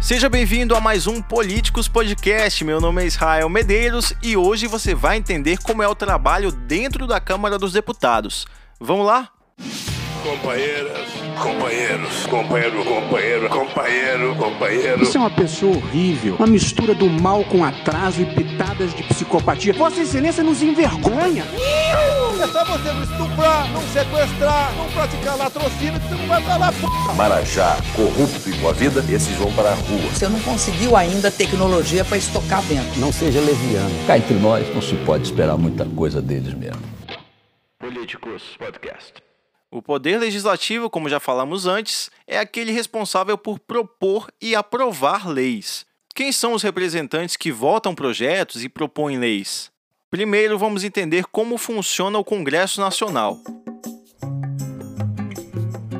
Seja bem-vindo a mais um Políticos Podcast. Meu nome é Israel Medeiros e hoje você vai entender como é o trabalho dentro da Câmara dos Deputados. Vamos lá? Companheiras, companheiros, companheiro, companheiro, companheiro, companheiro. Você é uma pessoa horrível, uma mistura do mal com atraso e pitadas de psicopatia. Vossa Excelência nos envergonha. É só você não estuprar, não sequestrar, não praticar latrocínio que você não vai falar p. Marajá corrupto e com a vida, esses vão para a rua. Você não conseguiu ainda tecnologia para estocar vento. Não seja leviano. Cá entre nós, não se pode esperar muita coisa deles mesmo. Políticos Podcast. O poder legislativo, como já falamos antes, é aquele responsável por propor e aprovar leis. Quem são os representantes que votam projetos e propõem leis? Primeiro, vamos entender como funciona o Congresso Nacional.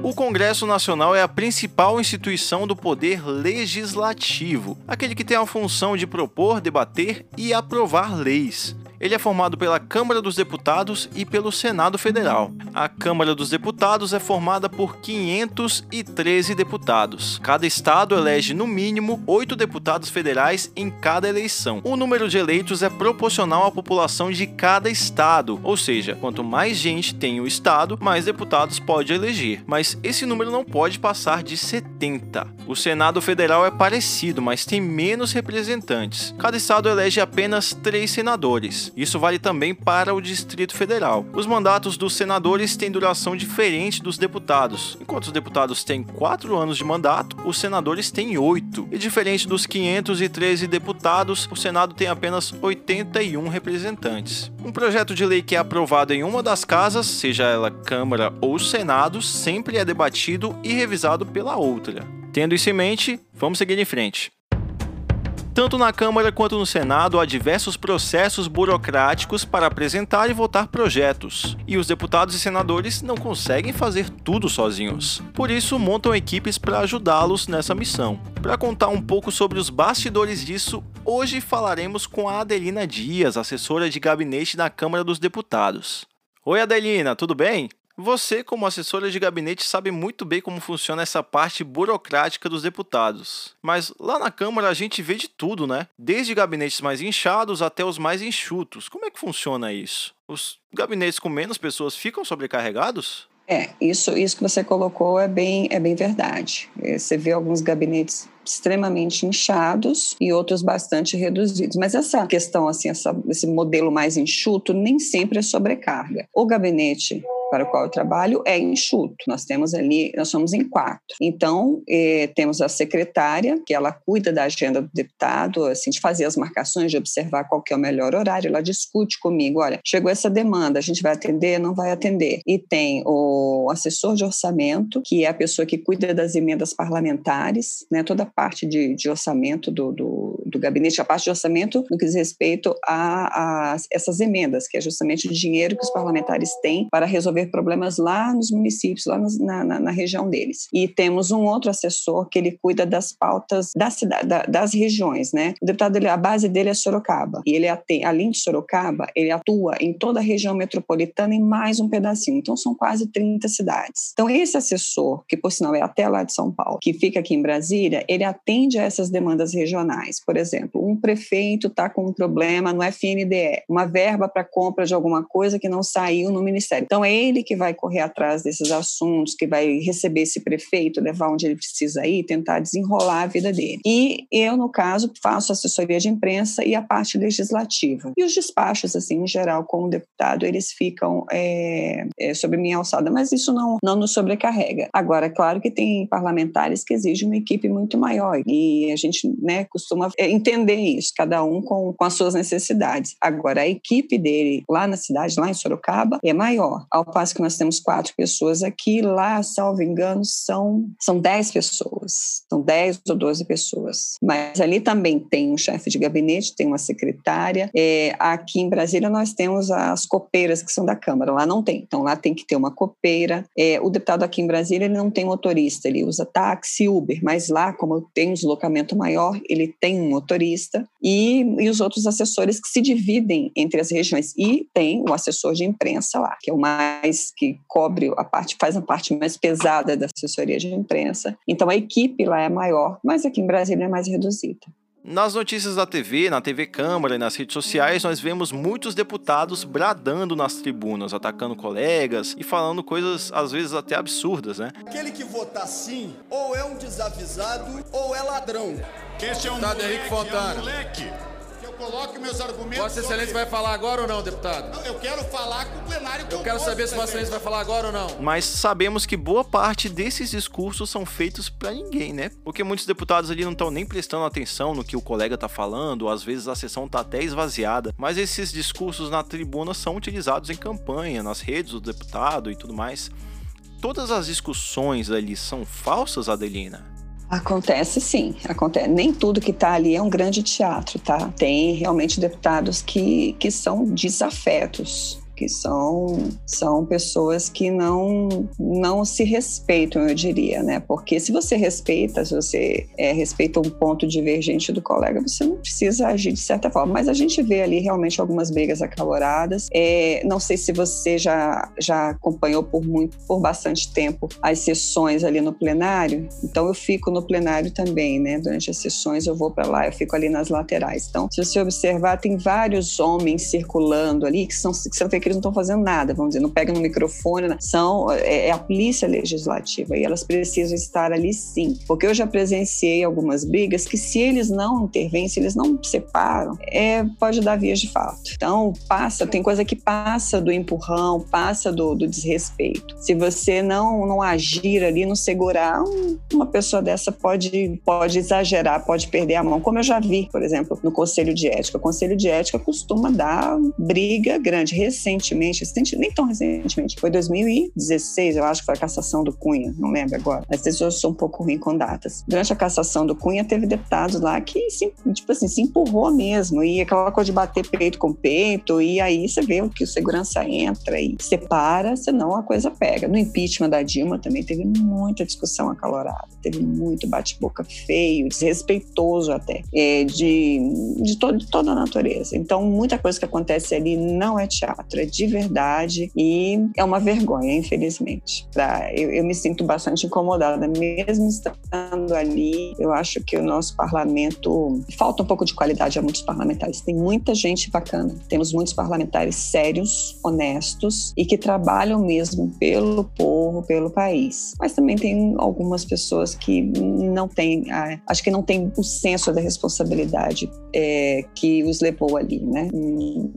O Congresso Nacional é a principal instituição do poder legislativo, aquele que tem a função de propor, debater e aprovar leis. Ele é formado pela Câmara dos Deputados e pelo Senado Federal. A Câmara dos Deputados é formada por 513 deputados. Cada estado elege no mínimo oito deputados federais em cada eleição. O número de eleitos é proporcional à população de cada estado, ou seja, quanto mais gente tem o estado, mais deputados pode eleger. Mas esse número não pode passar de 70. O Senado Federal é parecido, mas tem menos representantes. Cada estado elege apenas três senadores. Isso vale também para o Distrito Federal. Os mandatos dos senadores têm duração diferente dos deputados. Enquanto os deputados têm 4 anos de mandato, os senadores têm 8. E diferente dos 513 deputados, o Senado tem apenas 81 representantes. Um projeto de lei que é aprovado em uma das casas, seja ela Câmara ou Senado, sempre é debatido e revisado pela outra. Tendo isso em mente, vamos seguir em frente. Tanto na Câmara quanto no Senado há diversos processos burocráticos para apresentar e votar projetos, e os deputados e senadores não conseguem fazer tudo sozinhos. Por isso, montam equipes para ajudá-los nessa missão. Para contar um pouco sobre os bastidores disso, hoje falaremos com a Adelina Dias, assessora de gabinete da Câmara dos Deputados. Oi, Adelina, tudo bem? Você, como assessora de gabinete, sabe muito bem como funciona essa parte burocrática dos deputados. Mas lá na Câmara a gente vê de tudo, né? Desde gabinetes mais inchados até os mais enxutos. Como é que funciona isso? Os gabinetes com menos pessoas ficam sobrecarregados? É, isso, isso que você colocou é bem, é bem verdade. Você vê alguns gabinetes extremamente inchados e outros bastante reduzidos. Mas essa questão, assim, essa, esse modelo mais enxuto, nem sempre é sobrecarga. O gabinete para o qual eu trabalho é enxuto. Nós temos ali, nós somos em quatro. Então, eh, temos a secretária, que ela cuida da agenda do deputado, assim, de fazer as marcações, de observar qual que é o melhor horário. Ela discute comigo, olha, chegou essa demanda, a gente vai atender, não vai atender. E tem o assessor de orçamento, que é a pessoa que cuida das emendas parlamentares, né, toda a parte de, de orçamento do, do, do, gabinete, a parte de orçamento no que diz respeito a, a essas emendas, que é justamente o dinheiro que os parlamentares têm para resolver resolver problemas lá nos municípios, lá na, na, na, região deles. E temos um outro assessor que ele cuida das pautas da cidade, da, das regiões, né? O deputado, ele, a base dele é Sorocaba. E ele, atende, além de Sorocaba, ele atua em toda a região metropolitana e mais um pedacinho. Então, são quase 30 cidades. Então, esse assessor, que por sinal é até lá de São Paulo, que fica aqui em Brasília, ele atende a essas demandas regionais. Por exemplo, um prefeito está com um problema no FNDE, uma verba para compra de alguma coisa que não saiu no ministério. Então, é ele que vai correr atrás desses assuntos, que vai receber esse prefeito, levar onde ele precisa ir, tentar desenrolar a vida dele. E eu, no caso, faço assessoria de imprensa e a parte legislativa. E os despachos, assim, em geral, como deputado, eles ficam é, é, sobre minha alçada, mas isso não, não nos sobrecarrega. Agora, é claro que tem parlamentares que exigem uma equipe muito maior e a gente né, costuma é, entender isso, cada um com, com as suas necessidades. Agora, a equipe dele lá na cidade, lá em Sorocaba, é maior. Ao que nós temos quatro pessoas aqui, lá, salvo engano, são, são dez pessoas, são dez ou doze pessoas. Mas ali também tem um chefe de gabinete, tem uma secretária. É, aqui em Brasília nós temos as copeiras que são da Câmara, lá não tem. Então lá tem que ter uma copeira. É, o deputado aqui em Brasília ele não tem motorista, ele usa táxi, Uber, mas lá, como tem um deslocamento maior, ele tem um motorista e, e os outros assessores que se dividem entre as regiões. E tem o assessor de imprensa lá, que é o mais faz, que cobre a parte, faz a parte mais pesada da assessoria de imprensa. Então a equipe lá é maior, mas aqui em Brasília é mais reduzida. Nas notícias da TV, na TV Câmara e nas redes sociais, nós vemos muitos deputados bradando nas tribunas, atacando colegas e falando coisas às vezes até absurdas, né? Aquele que votar sim, ou é um desavisado ou é ladrão. Esse é um moleque, Henrique Fontana. É um moleque. Coloco meus argumentos. Vossa Excelência vai falar agora ou não, deputado? Não, eu quero falar com o plenário. Eu quero saber se Vossa Excelência vai falar agora ou não. Mas sabemos que boa parte desses discursos são feitos pra ninguém, né? Porque muitos deputados ali não estão nem prestando atenção no que o colega tá falando, às vezes a sessão tá até esvaziada. Mas esses discursos na tribuna são utilizados em campanha, nas redes do deputado e tudo mais. Todas as discussões ali são falsas, Adelina? Acontece sim, acontece. Nem tudo que está ali é um grande teatro, tá? Tem realmente deputados que, que são desafetos, que são, são pessoas que não, não se respeitam, eu diria, né? Porque se você respeita, se você é, respeita um ponto divergente do colega, você não precisa agir de certa forma. Mas a gente vê ali realmente algumas brigas acaloradas. É, não sei se você já, já acompanhou por muito, por bastante tempo as sessões ali no plenário. Então eu fico no plenário também, né? Durante as sessões eu vou para lá, eu fico ali nas laterais. Então, se você observar, tem vários homens circulando ali que são que que eles não estão fazendo nada, vamos dizer, não pegam no microfone, né? são é, é, a polícia legislativa e elas precisam estar ali sim, porque eu já presenciei algumas brigas que se eles não intervêm, se eles não separam, é, pode dar vias de fato. Então passa, tem coisa que passa do empurrão, passa do, do desrespeito. Se você não não agir ali, não segurar, um, uma pessoa dessa pode pode exagerar, pode perder a mão, como eu já vi, por exemplo, no Conselho de Ética. O Conselho de Ética costuma dar briga grande. Recentemente, nem tão recentemente, foi 2016, eu acho que foi a cassação do Cunha, não lembro agora. Mas eu sou um pouco ruim com datas. Durante a cassação do Cunha, teve deputados lá que, se, tipo assim, se empurrou mesmo, e aquela coisa de bater peito com peito, e aí você vê que o segurança entra e separa, senão a coisa pega. No impeachment da Dilma também teve muita discussão acalorada, teve muito bate-boca feio, desrespeitoso até, é, de, de, to de toda a natureza. Então, muita coisa que acontece ali não é teatro, de verdade e é uma vergonha, infelizmente. Pra, eu, eu me sinto bastante incomodada, mesmo estando ali. Eu acho que o nosso parlamento falta um pouco de qualidade a muitos parlamentares. Tem muita gente bacana, temos muitos parlamentares sérios, honestos e que trabalham mesmo pelo povo, pelo país. Mas também tem algumas pessoas que não têm, acho que não têm o senso da responsabilidade é, que os levou ali, né?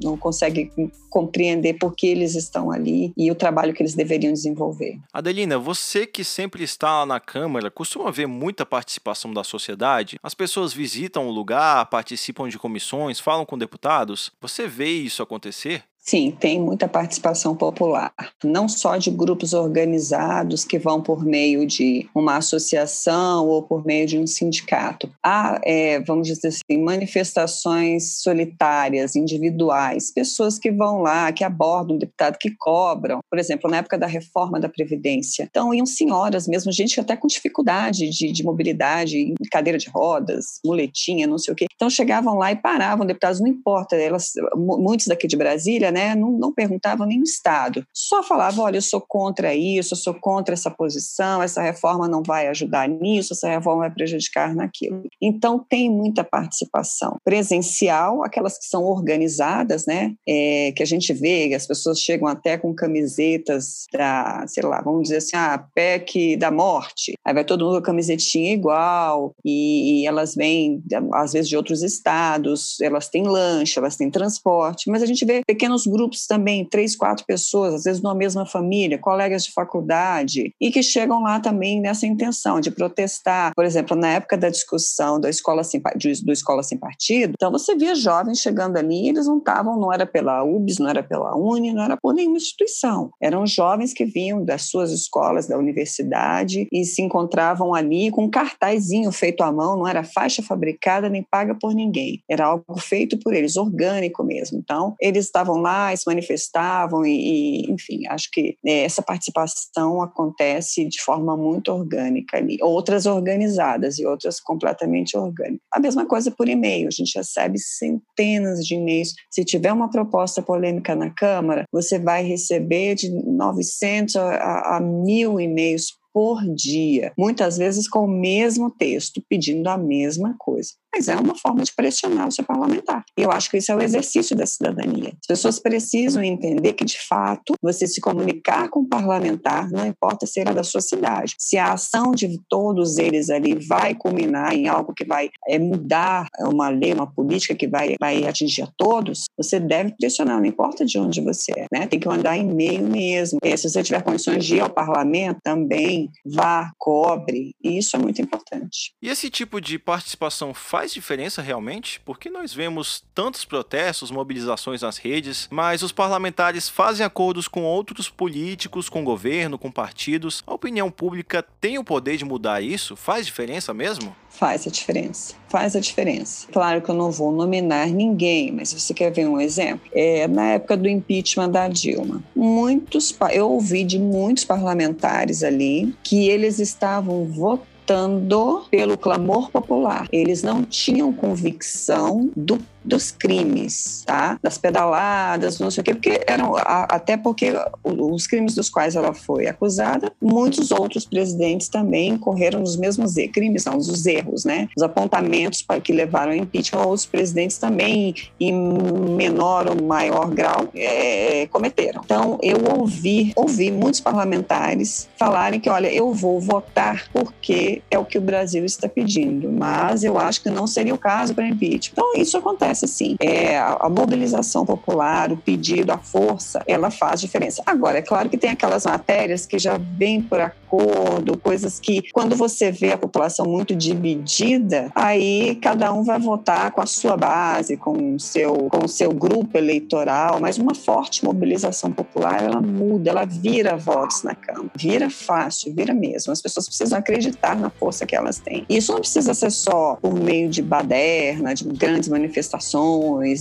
Não consegue compreender por que eles estão ali e o trabalho que eles deveriam desenvolver. Adelina, você que sempre está lá na Câmara, costuma ver muita participação da sociedade? As pessoas visitam o lugar, participam de comissões, falam com deputados? Você vê isso acontecer? Sim, tem muita participação popular, não só de grupos organizados que vão por meio de uma associação ou por meio de um sindicato. Há, é, vamos dizer assim, manifestações solitárias, individuais, pessoas que vão lá, que abordam o deputado, que cobram. Por exemplo, na época da reforma da Previdência. Então, iam senhoras mesmo, gente até com dificuldade de, de mobilidade, cadeira de rodas, muletinha, não sei o quê. Então, chegavam lá e paravam, deputados, não importa, elas, muitos daqui de Brasília, né, não, não perguntavam nem o Estado, só falavam: olha, eu sou contra isso, eu sou contra essa posição, essa reforma não vai ajudar nisso, essa reforma vai prejudicar naquilo. Então, tem muita participação presencial, aquelas que são organizadas, né, é, que a gente vê, as pessoas chegam até com camisetas da, sei lá, vamos dizer assim, a ah, PEC da morte, aí vai todo mundo com a camisetinha igual, e, e elas vêm, às vezes, de outros estados, elas têm lanche, elas têm transporte, mas a gente vê pequenos pequenos grupos também, três, quatro pessoas, às vezes numa mesma família, colegas de faculdade, e que chegam lá também nessa intenção de protestar. Por exemplo, na época da discussão da escola sem, do Escola Sem Partido, então você via jovens chegando ali, eles não estavam, não era pela UBS, não era pela Uni, não era por nenhuma instituição. Eram jovens que vinham das suas escolas, da universidade, e se encontravam ali com um cartazinho feito à mão, não era faixa fabricada nem paga por ninguém. Era algo feito por eles, orgânico mesmo. Então, eles estavam lá se manifestavam, e, e enfim, acho que é, essa participação acontece de forma muito orgânica ali. Outras organizadas e outras completamente orgânicas. A mesma coisa por e-mail, a gente recebe centenas de e-mails. Se tiver uma proposta polêmica na Câmara, você vai receber de 900 a, a mil e-mails por dia, muitas vezes com o mesmo texto, pedindo a mesma coisa mas é uma forma de pressionar o seu parlamentar. Eu acho que isso é o exercício da cidadania. As pessoas precisam entender que, de fato, você se comunicar com o parlamentar, não importa se era da sua cidade, se a ação de todos eles ali vai culminar em algo que vai é, mudar uma lei, uma política que vai, vai atingir a todos, você deve pressionar, não importa de onde você é, né? Tem que mandar e-mail mesmo. E se você tiver condições de ir ao parlamento, também vá, cobre. E isso é muito importante. E esse tipo de participação faz faz diferença realmente? Porque nós vemos tantos protestos, mobilizações nas redes, mas os parlamentares fazem acordos com outros políticos, com governo, com partidos. A opinião pública tem o poder de mudar isso? Faz diferença mesmo? Faz a diferença, faz a diferença. Claro que eu não vou nominar ninguém, mas você quer ver um exemplo, é, na época do impeachment da Dilma, muitos, eu ouvi de muitos parlamentares ali que eles estavam votando votando pelo clamor popular. Eles não tinham convicção do dos crimes, tá? Das pedaladas, não sei o quê, porque eram até porque os crimes dos quais ela foi acusada, muitos outros presidentes também correram nos mesmos erros, crimes, não, os erros, né? Os apontamentos para que levaram ao impeachment, outros presidentes também, em menor ou maior grau, é, cometeram. Então, eu ouvi, ouvi muitos parlamentares falarem que, olha, eu vou votar porque é o que o Brasil está pedindo, mas eu acho que não seria o caso para impeachment. Então, isso acontece acontece sim. É, a mobilização popular, o pedido, a força, ela faz diferença. Agora, é claro que tem aquelas matérias que já vêm por acordo, coisas que, quando você vê a população muito dividida, aí cada um vai votar com a sua base, com o seu, com o seu grupo eleitoral, mas uma forte mobilização popular, ela muda, ela vira votos na Câmara. Vira fácil, vira mesmo. As pessoas precisam acreditar na força que elas têm. Isso não precisa ser só por meio de baderna, de grandes manifestações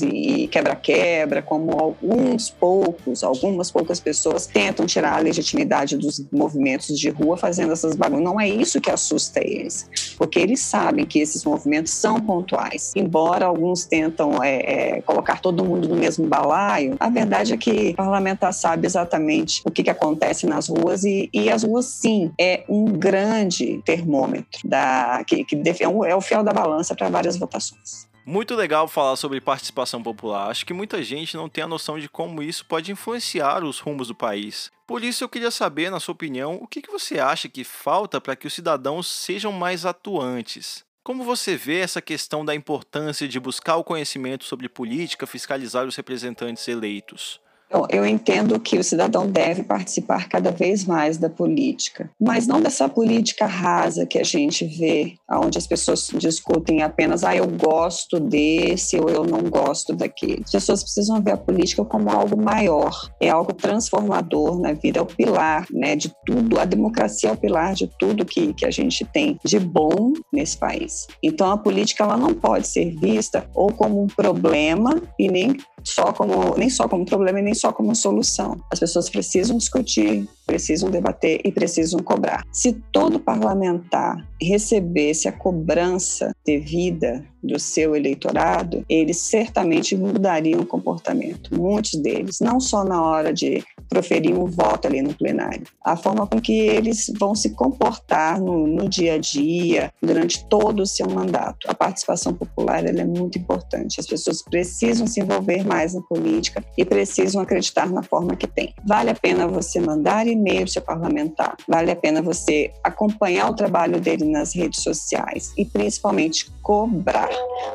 e quebra-quebra, como alguns poucos, algumas poucas pessoas tentam tirar a legitimidade dos movimentos de rua fazendo essas bagunças. Não é isso que assusta eles, porque eles sabem que esses movimentos são pontuais. Embora alguns tentam é, é, colocar todo mundo no mesmo balaio, a verdade é que o parlamentar sabe exatamente o que, que acontece nas ruas e, e as ruas, sim, é um grande termômetro da, que, que é, é o fiel da balança para várias votações. Muito legal falar sobre participação popular. Acho que muita gente não tem a noção de como isso pode influenciar os rumos do país. Por isso eu queria saber, na sua opinião, o que, você acha que falta para que os cidadãos sejam mais atuantes? Como você vê essa questão da importância de buscar o conhecimento sobre política, fiscalizar os representantes eleitos? Então, eu entendo que o cidadão deve participar cada vez mais da política, mas não dessa política rasa que a gente vê, onde as pessoas discutem apenas, ah, eu gosto desse ou eu não gosto daquele. As pessoas precisam ver a política como algo maior, é algo transformador na vida, é o pilar né, de tudo, a democracia é o pilar de tudo que, que a gente tem de bom nesse país. Então, a política ela não pode ser vista ou como um problema e nem só como nem só como problema e nem só como solução. As pessoas precisam discutir, precisam debater e precisam cobrar. Se todo parlamentar recebesse a cobrança devida do seu eleitorado, eles certamente mudariam o comportamento. Muitos deles, não só na hora de proferir um voto ali no plenário, a forma com que eles vão se comportar no, no dia a dia, durante todo o seu mandato. A participação popular é muito importante. As pessoas precisam se envolver mais na política e precisam acreditar na forma que tem. Vale a pena você mandar e-mail para o seu parlamentar, vale a pena você acompanhar o trabalho dele nas redes sociais e principalmente cobrar.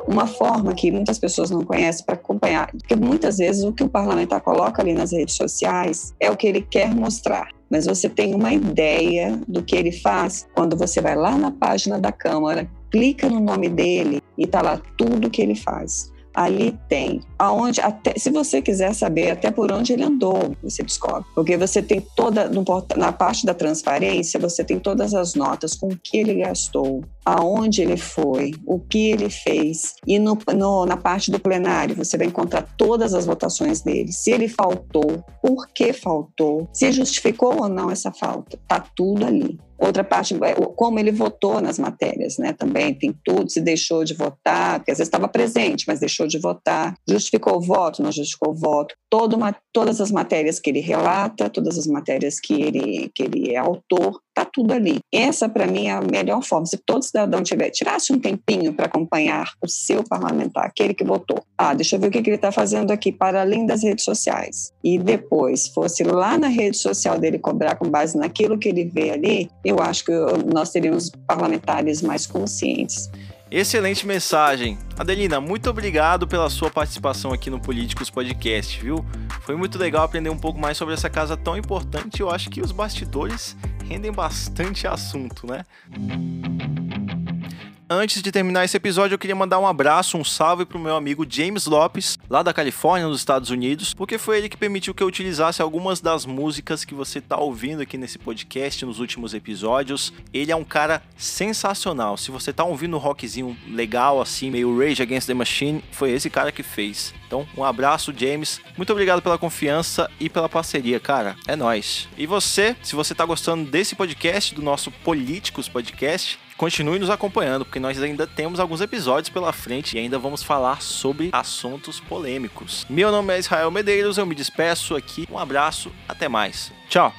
Uma forma que muitas pessoas não conhecem para acompanhar, porque muitas vezes o que o parlamentar coloca ali nas redes sociais é o que ele quer mostrar. Mas você tem uma ideia do que ele faz quando você vai lá na página da Câmara, clica no nome dele e está lá tudo que ele faz ali tem. Aonde, até, se você quiser saber até por onde ele andou, você descobre. Porque você tem toda, no, na parte da transparência, você tem todas as notas com o que ele gastou, aonde ele foi, o que ele fez, e no, no, na parte do plenário você vai encontrar todas as votações dele, se ele faltou, por que faltou, se justificou ou não essa falta, tá tudo ali. Outra parte, é, como ele votou nas matérias, né? Também. Tem tudo, se deixou de votar, porque às vezes estava presente, mas deixou de votar, justificou o voto, não justificou o voto, Todo uma, todas as matérias que ele relata, todas as matérias que ele, que ele é autor, tá tudo ali. Essa, para mim, é a melhor forma. Se todo cidadão tiver, tirasse um tempinho para acompanhar o seu parlamentar, aquele que votou, ah, deixa eu ver o que, que ele está fazendo aqui, para além das redes sociais, e depois fosse lá na rede social dele cobrar com base naquilo que ele vê ali, eu acho que nós teríamos parlamentares mais conscientes. Excelente mensagem. Adelina, muito obrigado pela sua participação aqui no Políticos Podcast, viu? Foi muito legal aprender um pouco mais sobre essa casa tão importante. Eu acho que os bastidores rendem bastante assunto, né? Antes de terminar esse episódio, eu queria mandar um abraço, um salve pro meu amigo James Lopes, lá da Califórnia, nos Estados Unidos, porque foi ele que permitiu que eu utilizasse algumas das músicas que você tá ouvindo aqui nesse podcast nos últimos episódios. Ele é um cara sensacional. Se você tá ouvindo um rockzinho legal assim, meio Rage Against the Machine, foi esse cara que fez. Então, um abraço, James. Muito obrigado pela confiança e pela parceria, cara. É nós. E você, se você tá gostando desse podcast, do nosso Políticos Podcast, continue nos acompanhando, porque nós ainda temos alguns episódios pela frente e ainda vamos falar sobre assuntos polêmicos. Meu nome é Israel Medeiros, eu me despeço aqui. Um abraço, até mais. Tchau.